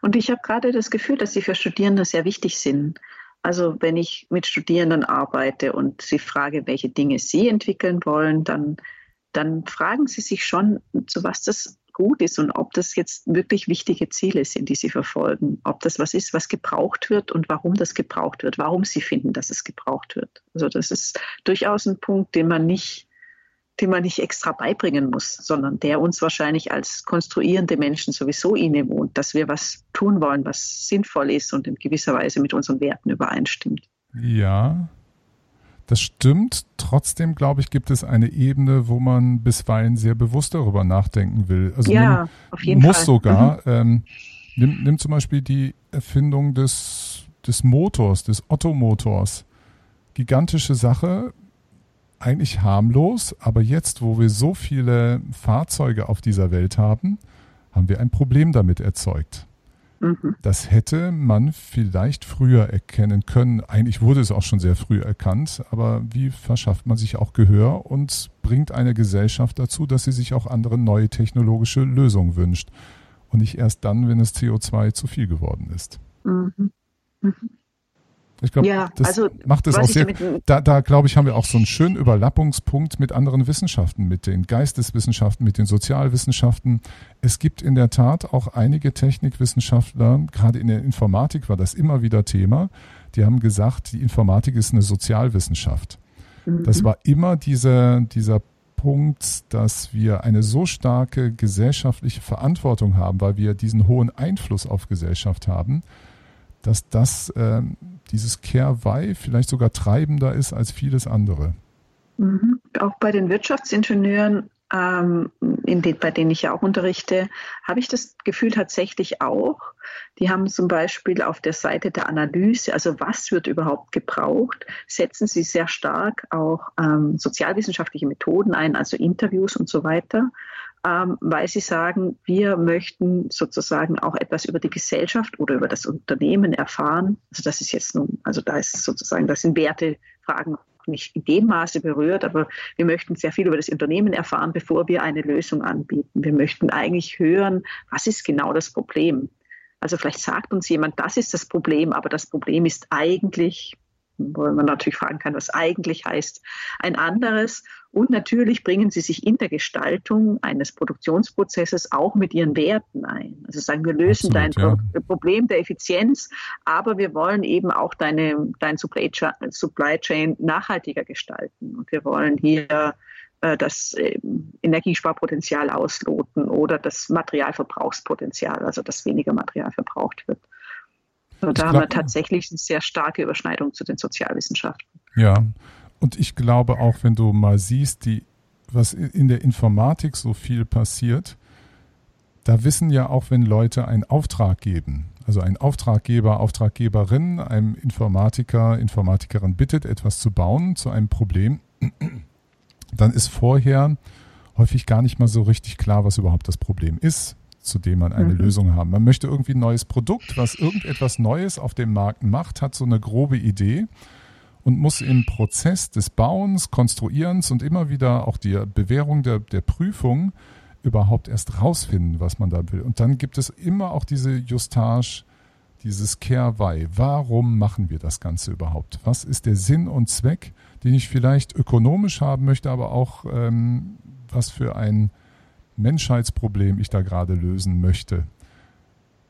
Und ich habe gerade das Gefühl, dass sie für Studierende sehr wichtig sind. Also wenn ich mit Studierenden arbeite und sie frage, welche Dinge sie entwickeln wollen, dann, dann fragen sie sich schon, zu was das gut ist und ob das jetzt wirklich wichtige Ziele sind, die sie verfolgen. Ob das was ist, was gebraucht wird und warum das gebraucht wird, warum sie finden, dass es gebraucht wird. Also das ist durchaus ein Punkt, den man nicht, den man nicht extra beibringen muss, sondern der uns wahrscheinlich als konstruierende Menschen sowieso innewohnt, dass wir was tun wollen, was sinnvoll ist und in gewisser Weise mit unseren Werten übereinstimmt. Ja, Das stimmt. Trotzdem, glaube ich, gibt es eine Ebene, wo man bisweilen sehr bewusst darüber nachdenken will. Also ja, auf jeden muss Fall. sogar. Mhm. Ähm, nimm, nimm zum Beispiel die Erfindung des, des Motors, des Ottomotors. Gigantische Sache, eigentlich harmlos, aber jetzt, wo wir so viele Fahrzeuge auf dieser Welt haben, haben wir ein Problem damit erzeugt. Mhm. Das hätte man vielleicht früher erkennen können. Eigentlich wurde es auch schon sehr früh erkannt, aber wie verschafft man sich auch Gehör und bringt eine Gesellschaft dazu, dass sie sich auch andere neue technologische Lösungen wünscht und nicht erst dann, wenn das CO2 zu viel geworden ist. Mhm. Mhm. Ich glaube, Ja, das also, macht es auch sehr. Da, da glaube ich, haben wir auch so einen schönen Überlappungspunkt mit anderen Wissenschaften, mit den Geisteswissenschaften, mit den Sozialwissenschaften. Es gibt in der Tat auch einige Technikwissenschaftler, gerade in der Informatik war das immer wieder Thema, die haben gesagt, die Informatik ist eine Sozialwissenschaft. Das war immer dieser, dieser Punkt, dass wir eine so starke gesellschaftliche Verantwortung haben, weil wir diesen hohen Einfluss auf Gesellschaft haben, dass das ähm, dieses Care-Why vielleicht sogar treibender ist als vieles andere. Mhm. Auch bei den Wirtschaftsingenieuren, ähm, den, bei denen ich ja auch unterrichte, habe ich das Gefühl tatsächlich auch. Die haben zum Beispiel auf der Seite der Analyse, also was wird überhaupt gebraucht, setzen sie sehr stark auch ähm, sozialwissenschaftliche Methoden ein, also Interviews und so weiter, ähm, weil sie sagen, wir möchten sozusagen auch etwas über die Gesellschaft oder über das Unternehmen erfahren. Also das ist jetzt nun, also da ist sozusagen, das sind Wertefragen nicht in dem Maße berührt, aber wir möchten sehr viel über das Unternehmen erfahren, bevor wir eine Lösung anbieten. Wir möchten eigentlich hören, was ist genau das Problem. Also vielleicht sagt uns jemand, das ist das Problem, aber das Problem ist eigentlich, wo man natürlich fragen kann, was eigentlich heißt, ein anderes. Und natürlich bringen sie sich in der Gestaltung eines Produktionsprozesses auch mit ihren Werten ein. Also sagen, wir lösen Absolut, dein ja. Pro Problem der Effizienz, aber wir wollen eben auch deine, dein Supply Chain, Supply Chain nachhaltiger gestalten. Und wir wollen hier äh, das äh, Energiesparpotenzial ausloten oder das Materialverbrauchspotenzial, also dass weniger Material verbraucht wird. Und Ich da haben wir tatsächlich eine sehr starke Überschneidung zu den Sozialwissenschaften. Ja, und ich glaube auch, wenn du mal siehst, die, was in der Informatik so viel passiert, da wissen ja auch, wenn Leute einen Auftrag geben, also ein Auftraggeber, Auftraggeberin, einem Informatiker, Informatikerin bittet, etwas zu bauen zu einem Problem, dann ist vorher häufig gar nicht mal so richtig klar, was überhaupt das Problem ist, zu dem man eine Mhm. Lösung haben. Man möchte irgendwie ein neues Produkt, was irgendetwas Neues auf dem Markt macht, hat so eine grobe Idee und muss im Prozess des Bauens, Konstruierens und immer wieder auch die Bewährung der, der Prüfung überhaupt erst rausfinden, was man da will. Und dann gibt es immer auch diese Justage, dieses Care-Why. Warum machen wir das Ganze überhaupt? Was ist der Sinn und Zweck, den ich vielleicht ökonomisch haben möchte, aber auch ähm, was für ein Menschheitsproblem ich da gerade lösen möchte?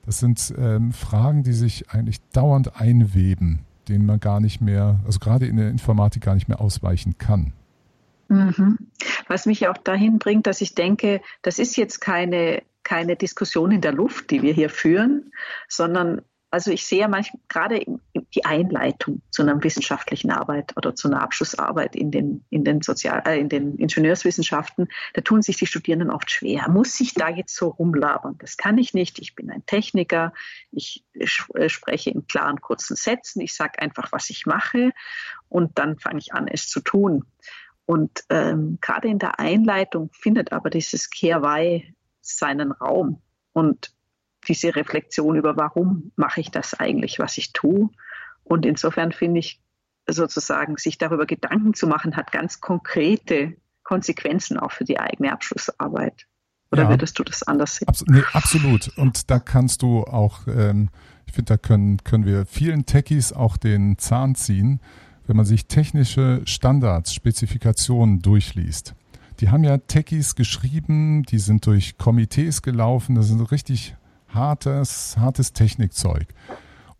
Das sind ähm, Fragen, die sich eigentlich dauernd einweben, denen man gar nicht mehr, also gerade in der Informatik gar nicht mehr ausweichen kann. Mhm. Was mich auch dahin bringt, dass ich denke, das ist jetzt keine, keine Diskussion in der Luft, die wir hier führen, sondern also ich sehe manchmal gerade die Einleitung zu einer wissenschaftlichen Arbeit oder zu einer Abschlussarbeit in den, in den, Sozial äh, in den Ingenieurswissenschaften, da tun sich die Studierenden oft schwer. Muss ich da jetzt so rumlabern? Das kann ich nicht. Ich bin ein Techniker. Ich äh, spreche in klaren, kurzen Sätzen. Ich sage einfach, was ich mache und dann fange ich an, es zu tun. Und ähm, gerade in der Einleitung findet aber dieses Care-Why seinen Raum und diese Reflexion über, warum mache ich das eigentlich, was ich tue. Und insofern finde ich sozusagen, sich darüber Gedanken zu machen, hat ganz konkrete Konsequenzen auch für die eigene Abschlussarbeit. Oder Ja. würdest du das anders sehen? Abs nee, absolut. Und da kannst du auch, ähm, ich finde, da können, können wir vielen Techies auch den Zahn ziehen, wenn man sich technische Standards, Spezifikationen durchliest. Die haben ja Techies geschrieben, die sind durch Komitees gelaufen, das ist richtig hartes, hartes Technikzeug.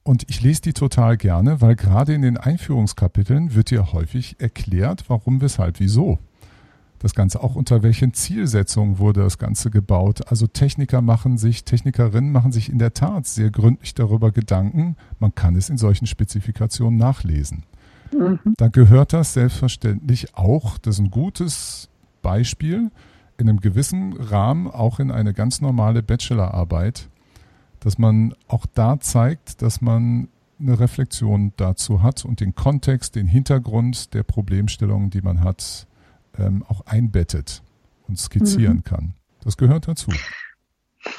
Und ich lese die total gerne, weil gerade in den Einführungskapiteln wird dir häufig erklärt, warum, weshalb, wieso. Das Ganze auch unter welchen Zielsetzungen wurde das Ganze gebaut. Also Techniker machen sich, Technikerinnen machen sich in der Tat sehr gründlich darüber Gedanken. Man kann es in solchen Spezifikationen nachlesen. Mhm. Da gehört das selbstverständlich auch, das ist ein gutes Beispiel, in einem gewissen Rahmen auch in eine ganz normale Bachelorarbeit, dass man auch da zeigt, dass man eine Reflexion dazu hat und den Kontext, den Hintergrund der Problemstellungen, die man hat, ähm, auch einbettet und skizzieren mhm. kann. Das gehört dazu.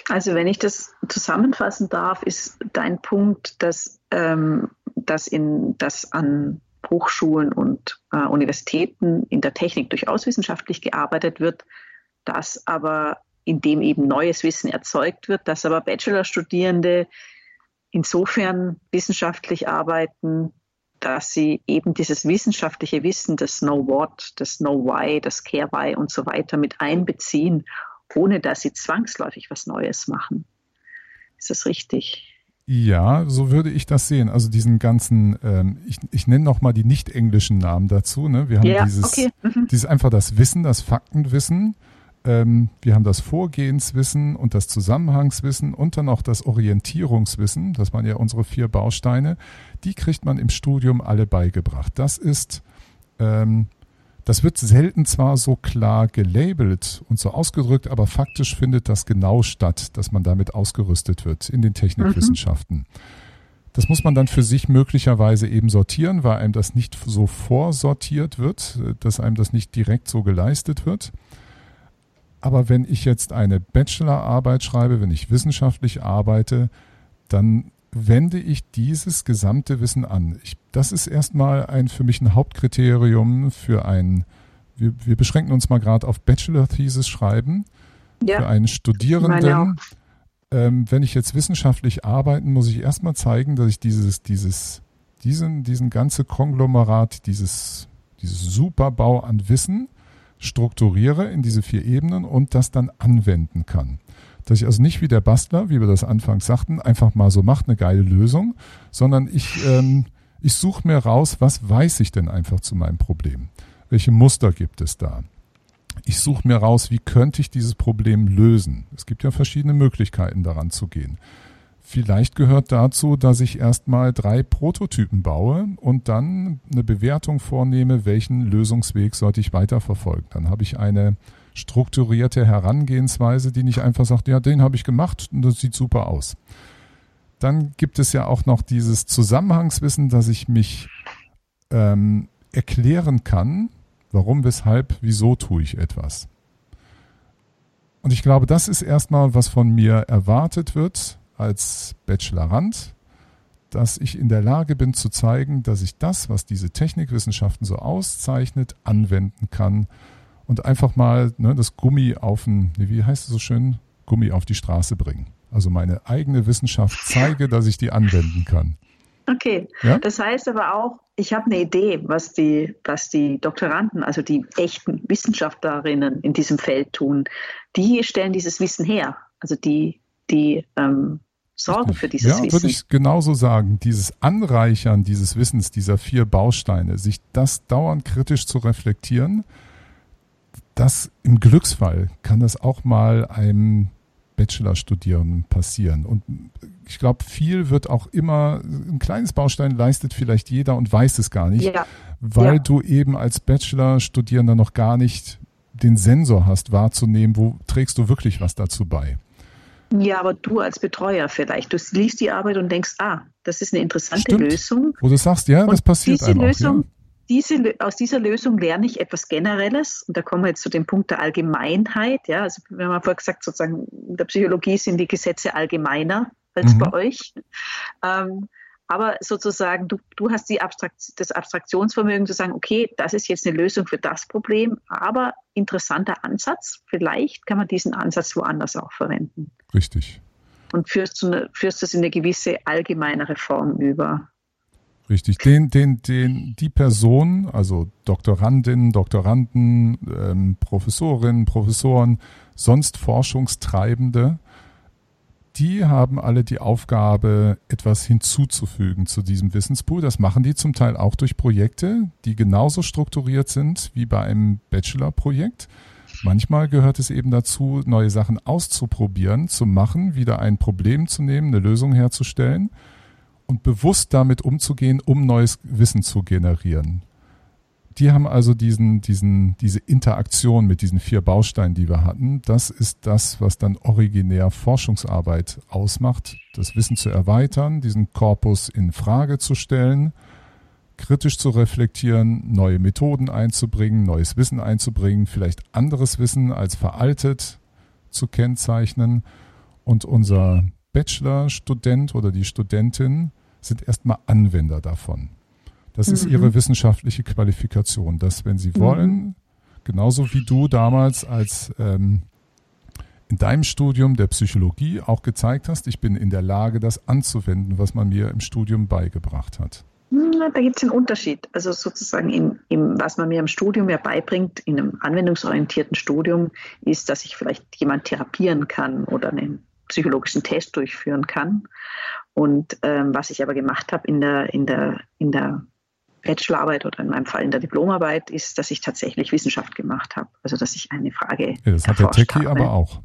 Also wenn ich das zusammenfassen darf, ist dein Punkt, dass, ähm, dass, in, dass an Hochschulen und äh, Universitäten in der Technik durchaus wissenschaftlich gearbeitet wird, dass aber indem eben neues Wissen erzeugt wird, dass aber Bachelorstudierende insofern wissenschaftlich arbeiten, dass sie eben dieses wissenschaftliche Wissen, das Know What, das Know Why, das Care Why und so weiter mit einbeziehen, ohne dass sie zwangsläufig was Neues machen. Ist das richtig? Ja, so würde ich das sehen. Also diesen ganzen, ähm, ich, ich nenne noch mal die nicht englischen Namen dazu. Ne? Wir haben ja, dieses, okay. mhm. dieses einfach das Wissen, das Faktenwissen. Ähm, wir haben das Vorgehenswissen und das Zusammenhangswissen und dann auch das Orientierungswissen. Das waren ja unsere vier Bausteine. Die kriegt man im Studium alle beigebracht. Das ist ähm, das wird selten zwar so klar gelabelt und so ausgedrückt, aber faktisch findet das genau statt, dass man damit ausgerüstet wird in den Technikwissenschaften. Mhm. Das muss man dann für sich möglicherweise eben sortieren, weil einem das nicht so vorsortiert wird, dass einem das nicht direkt so geleistet wird. Aber wenn ich jetzt eine Bachelorarbeit schreibe, wenn ich wissenschaftlich arbeite, dann wende ich dieses gesamte Wissen an. Ich, das ist erstmal ein für mich ein Hauptkriterium für ein, wir, wir beschränken uns mal gerade auf Bachelor-Thesis schreiben. Ja. Für einen Studierenden, ähm, wenn ich jetzt wissenschaftlich arbeiten, muss ich erstmal zeigen, dass ich dieses, dieses, diesen, diesen ganze Konglomerat, dieses, dieses Superbau an Wissen strukturiere in diese vier Ebenen und das dann anwenden kann. Dass ich also nicht wie der Bastler, wie wir das anfangs sagten, einfach mal so macht, eine geile Lösung, sondern ich, ähm, ich suche mir raus, was weiß ich denn einfach zu meinem Problem? Welche Muster gibt es da? Ich suche mir raus, wie könnte ich dieses Problem lösen? Es gibt ja verschiedene Möglichkeiten daran zu gehen. Vielleicht gehört dazu, dass ich erstmal drei Prototypen baue und dann eine Bewertung vornehme, welchen Lösungsweg sollte ich weiterverfolgen. Dann habe ich eine strukturierte Herangehensweise, die nicht einfach sagt, ja, den habe ich gemacht und das sieht super aus. Dann gibt es ja auch noch dieses Zusammenhangswissen, dass ich mich ähm, erklären kann, warum, weshalb, wieso tue ich etwas. Und ich glaube, das ist erstmal, was von mir erwartet wird als Bachelorand, dass ich in der Lage bin zu zeigen, dass ich das, was diese Technikwissenschaften so auszeichnet, anwenden kann und einfach mal ne, das Gummi auf den, wie heißt es so schön, Gummi auf die Straße bringen. Also meine eigene Wissenschaft zeige, dass ich die anwenden kann. Okay, ja? das heißt aber auch, ich habe eine Idee, was die, was die Doktoranden, also die echten Wissenschaftlerinnen in diesem Feld tun. Die stellen dieses Wissen her. Also die, die ähm, sorgen für dieses ja, Wissen. würde ich genauso sagen. Dieses Anreichern dieses Wissens, dieser vier Bausteine, sich das dauernd kritisch zu reflektieren, das im Glücksfall kann das auch mal einem Bachelorstudierenden passieren. Und ich glaube, viel wird auch immer, ein kleines Baustein leistet vielleicht jeder und weiß es gar nicht, ja. weil ja. du eben als Bachelorstudierender noch gar nicht den Sensor hast, wahrzunehmen, wo trägst du wirklich was dazu bei. Ja, aber du als Betreuer vielleicht, du liest die Arbeit und denkst, ah, das ist eine interessante Stimmt. Lösung. Wo du sagst, ja, das passiert diese Lösung, auch, ja diese, aus dieser Lösung lerne ich etwas Generelles. Und da kommen wir jetzt zu dem Punkt der Allgemeinheit. Ja, also wir haben vorher gesagt, sozusagen in der Psychologie sind die Gesetze allgemeiner als mhm. bei euch. Ähm, aber sozusagen, du, du hast die Abstrakt, das Abstraktionsvermögen zu sagen, okay, das ist jetzt eine Lösung für das Problem, aber interessanter Ansatz. Vielleicht kann man diesen Ansatz woanders auch verwenden. Richtig. Und führst, eine, führst das in eine gewisse allgemeinere Form über. Richtig, den, den, den, die Person, also Doktorandinnen, Doktoranden, ähm, Professorinnen, Professoren, sonst Forschungstreibende, die haben alle die Aufgabe, etwas hinzuzufügen zu diesem Wissenspool. Das machen die zum Teil auch durch Projekte, die genauso strukturiert sind wie bei einem Bachelor-Projekt. Manchmal gehört es eben dazu, neue Sachen auszuprobieren, zu machen, wieder ein Problem zu nehmen, eine Lösung herzustellen und bewusst damit umzugehen, um neues Wissen zu generieren. Die haben also diesen, diesen, diese Interaktion mit diesen vier Bausteinen, die wir hatten. Das ist das, was dann originär Forschungsarbeit ausmacht, das Wissen zu erweitern, diesen Korpus in Frage zu stellen, kritisch zu reflektieren, neue Methoden einzubringen, neues Wissen einzubringen, vielleicht anderes Wissen als veraltet zu kennzeichnen. Und unser Bachelor-Student oder die Studentin sind erstmal Anwender davon. Das mhm. ist ihre wissenschaftliche Qualifikation, dass wenn sie mhm. wollen, genauso wie du damals als ähm, in deinem Studium der Psychologie auch gezeigt hast, ich bin in der Lage, das anzuwenden, was man mir im Studium beigebracht hat. Da gibt es einen Unterschied. Also sozusagen, in, in, was man mir im Studium ja beibringt, in einem anwendungsorientierten Studium, ist, dass ich vielleicht jemand therapieren kann oder einen psychologischen Test durchführen kann. Und ähm, was ich aber gemacht habe in der, in der, in der Bachelorarbeit oder in meinem Fall in der Diplomarbeit ist, dass ich tatsächlich Wissenschaft gemacht habe. Also dass ich eine Frage. Ja, das hat der Techie habe. aber auch.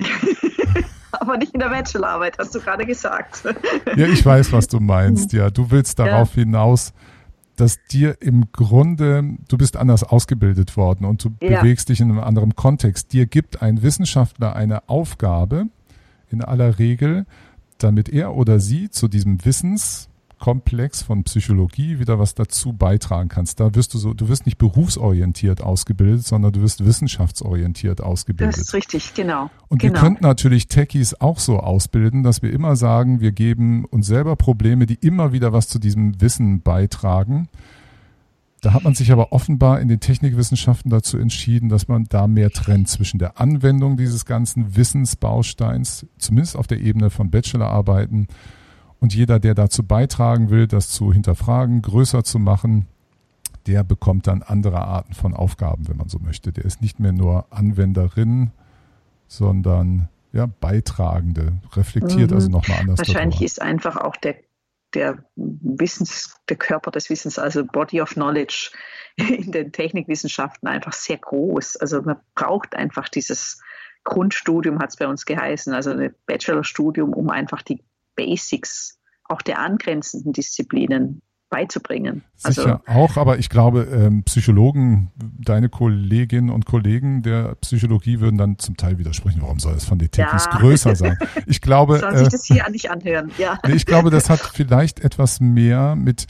aber nicht in der Bachelorarbeit, hast du gerade gesagt. ja, ich weiß, was du meinst. Ja, du willst darauf ja. hinaus, dass dir im Grunde, du bist anders ausgebildet worden und du ja. bewegst dich in einem anderen Kontext. Dir gibt ein Wissenschaftler eine Aufgabe, in aller Regel, damit er oder sie zu diesem Wissens, Komplex von Psychologie wieder was dazu beitragen kannst. Da wirst du so, du wirst nicht berufsorientiert ausgebildet, sondern du wirst wissenschaftsorientiert ausgebildet. Das ist richtig, genau. Und genau. wir könnten natürlich Techies auch so ausbilden, dass wir immer sagen, wir geben uns selber Probleme, die immer wieder was zu diesem Wissen beitragen. Da hat man sich aber offenbar in den Technikwissenschaften dazu entschieden, dass man da mehr trennt zwischen der Anwendung dieses ganzen Wissensbausteins, zumindest auf der Ebene von Bachelorarbeiten, und jeder, der dazu beitragen will, das zu hinterfragen, größer zu machen, der bekommt dann andere Arten von Aufgaben, wenn man so möchte. Der ist nicht mehr nur Anwenderin, sondern ja, Beitragende, reflektiert mhm. also nochmal anders. Wahrscheinlich darüber. ist einfach auch der, der Wissens, der Körper des Wissens, also Body of Knowledge in den Technikwissenschaften einfach sehr groß. Also man braucht einfach dieses Grundstudium, hat es bei uns geheißen, also ein Bachelorstudium, um einfach die Basics auch der angrenzenden Disziplinen beizubringen. Sicher also, auch, aber ich glaube, ähm, Psychologen, deine Kolleginnen und Kollegen der Psychologie würden dann zum Teil widersprechen, warum soll es von den Techies ja. größer sein? Ich glaube, Sollen sich äh, das hier nicht anhören, ja. Nee, ich glaube, das hat vielleicht etwas mehr mit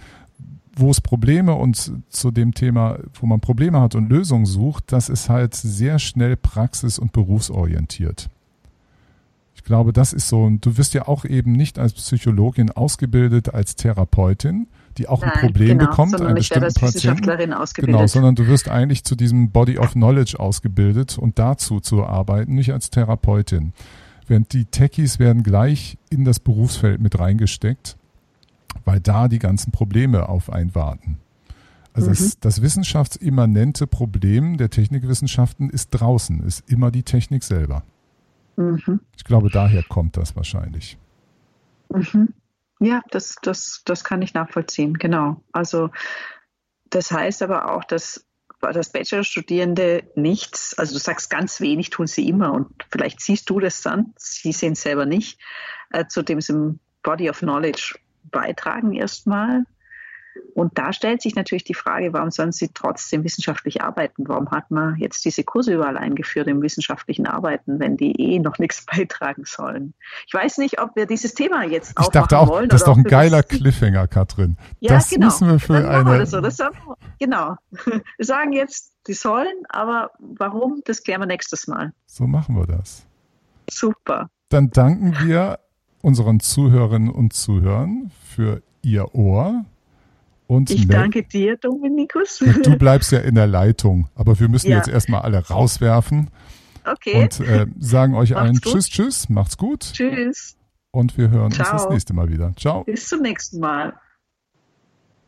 wo es Probleme und zu dem Thema, wo man Probleme hat und Lösungen sucht, das ist halt sehr schnell praxis- und berufsorientiert. Ich glaube, das ist so. Und du wirst ja auch eben nicht als Psychologin ausgebildet, als Therapeutin, die auch Nein, ein Problem genau, bekommt, einen bestimmten Patienten. Genau, sondern du wirst eigentlich zu diesem Body of Knowledge ausgebildet und dazu zu arbeiten, nicht als Therapeutin. Während die Techies werden gleich in das Berufsfeld mit reingesteckt, weil da die ganzen Probleme auf einen warten. Also mhm. das, das wissenschaftsimmanente Problem der Technikwissenschaften ist draußen, ist immer die Technik selber. Mhm. Ich glaube, daher kommt das wahrscheinlich. Mhm. Ja, das, das, das kann ich nachvollziehen, genau. Also das heißt aber auch, dass dass Bachelorstudierende nichts, also du sagst ganz wenig tun sie immer und vielleicht siehst du das dann, sie sehen es selber nicht, äh, zu diesem Body of Knowledge beitragen erstmal. Und da stellt sich natürlich die Frage, warum sollen sie trotzdem wissenschaftlich arbeiten? Warum hat man jetzt diese Kurse überall eingeführt im wissenschaftlichen Arbeiten, wenn die eh noch nichts beitragen sollen? Ich weiß nicht, ob wir dieses Thema jetzt ich dachte auch, wollen. Das ist doch ein geiler Cliffhanger, Katrin. Ja, das genau. müssen wir für Dann eine. So. das haben, genau. Wir sagen jetzt, die sollen, aber warum, das klären wir nächstes Mal. So machen wir das. Super. Dann danken wir unseren Zuhörerinnen und Zuhörern für ihr Ohr und ich danke dir, Dominikus. du bleibst ja in der Leitung, aber wir müssen ja. jetzt erstmal alle rauswerfen. Okay. Und äh, sagen euch allen Tschüss, Tschüss, macht's gut. Tschüss. Und wir hören Ciao. uns das nächste Mal wieder. Ciao. Bis zum nächsten Mal.